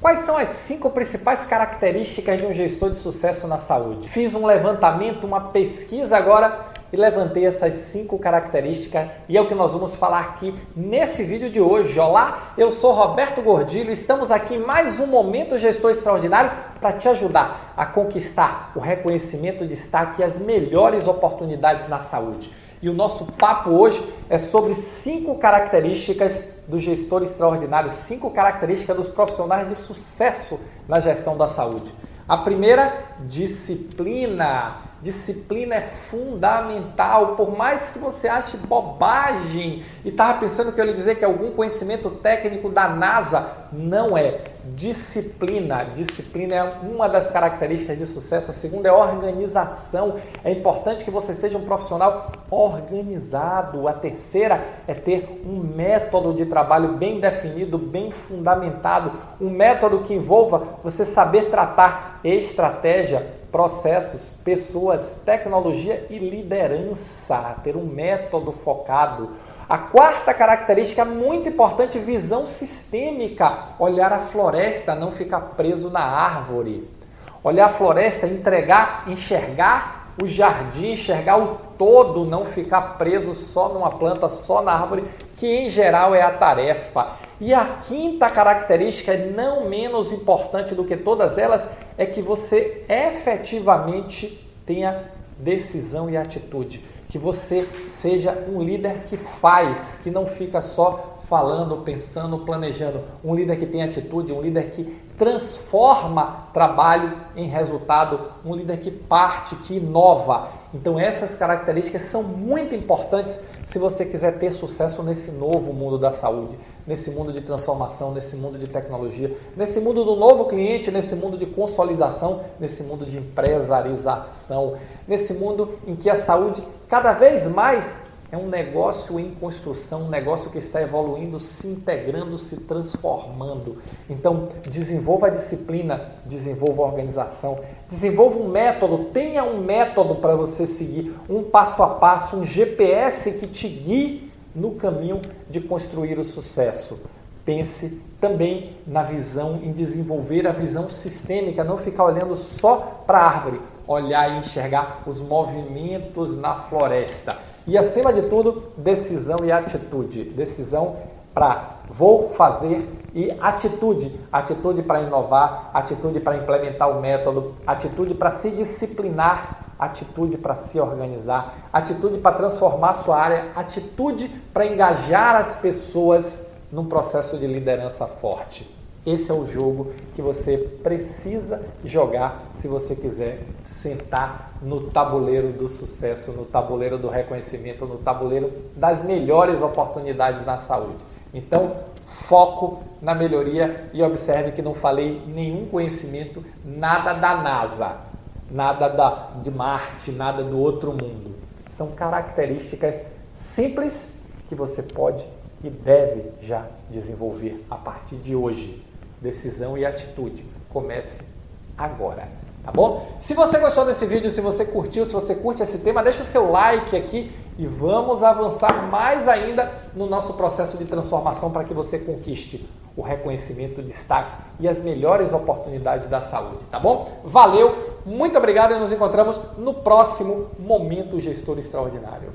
Quais são as cinco principais características de um gestor de sucesso na saúde? Fiz um levantamento, uma pesquisa agora e levantei essas cinco características e é o que nós vamos falar aqui nesse vídeo de hoje. Olá, eu sou Roberto Gordilho, estamos aqui em mais um Momento Gestor Extraordinário para te ajudar a conquistar o reconhecimento, destaque e as melhores oportunidades na saúde. E o nosso papo hoje é sobre cinco características do gestor extraordinário, cinco características dos profissionais de sucesso na gestão da saúde. A primeira, disciplina. Disciplina é fundamental, por mais que você ache bobagem e estava pensando que eu ia dizer que algum conhecimento técnico da NASA, não é. Disciplina. Disciplina é uma das características de sucesso. A segunda é organização. É importante que você seja um profissional organizado. A terceira é ter um método de trabalho bem definido, bem fundamentado. Um método que envolva você saber tratar estratégia, processos, pessoas, tecnologia e liderança, ter um método focado. A quarta característica muito importante, visão sistêmica, olhar a floresta, não ficar preso na árvore. Olhar a floresta, entregar, enxergar o jardim, enxergar o todo, não ficar preso só numa planta, só na árvore, que em geral é a tarefa. E a quinta característica, não menos importante do que todas elas, é que você efetivamente tenha decisão e atitude. Que você seja um líder que faz, que não fica só falando, pensando, planejando. Um líder que tem atitude, um líder que transforma trabalho em resultado, um líder que parte, que inova. Então essas características são muito importantes se você quiser ter sucesso nesse novo mundo da saúde, nesse mundo de transformação, nesse mundo de tecnologia, nesse mundo do novo cliente, nesse mundo de consolidação, nesse mundo de empresarização, nesse mundo em que a saúde cada vez mais é um negócio em construção, um negócio que está evoluindo, se integrando, se transformando. Então, desenvolva a disciplina, desenvolva a organização, desenvolva um método, tenha um método para você seguir, um passo a passo, um GPS que te guie no caminho de construir o sucesso. Pense também na visão, em desenvolver a visão sistêmica, não ficar olhando só para a árvore, olhar e enxergar os movimentos na floresta. E acima de tudo, decisão e atitude. Decisão para vou fazer e atitude, atitude para inovar, atitude para implementar o método, atitude para se disciplinar, atitude para se organizar, atitude para transformar sua área, atitude para engajar as pessoas num processo de liderança forte. Esse é o jogo que você precisa jogar se você quiser sentar no tabuleiro do sucesso, no tabuleiro do reconhecimento, no tabuleiro das melhores oportunidades na saúde. Então, foco na melhoria e observe que não falei nenhum conhecimento, nada da NASA, nada da, de Marte, nada do outro mundo. São características simples que você pode e deve já desenvolver a partir de hoje decisão e atitude. Comece agora, tá bom? Se você gostou desse vídeo, se você curtiu, se você curte esse tema, deixa o seu like aqui e vamos avançar mais ainda no nosso processo de transformação para que você conquiste o reconhecimento, o destaque e as melhores oportunidades da saúde, tá bom? Valeu, muito obrigado e nos encontramos no próximo Momento Gestor Extraordinário.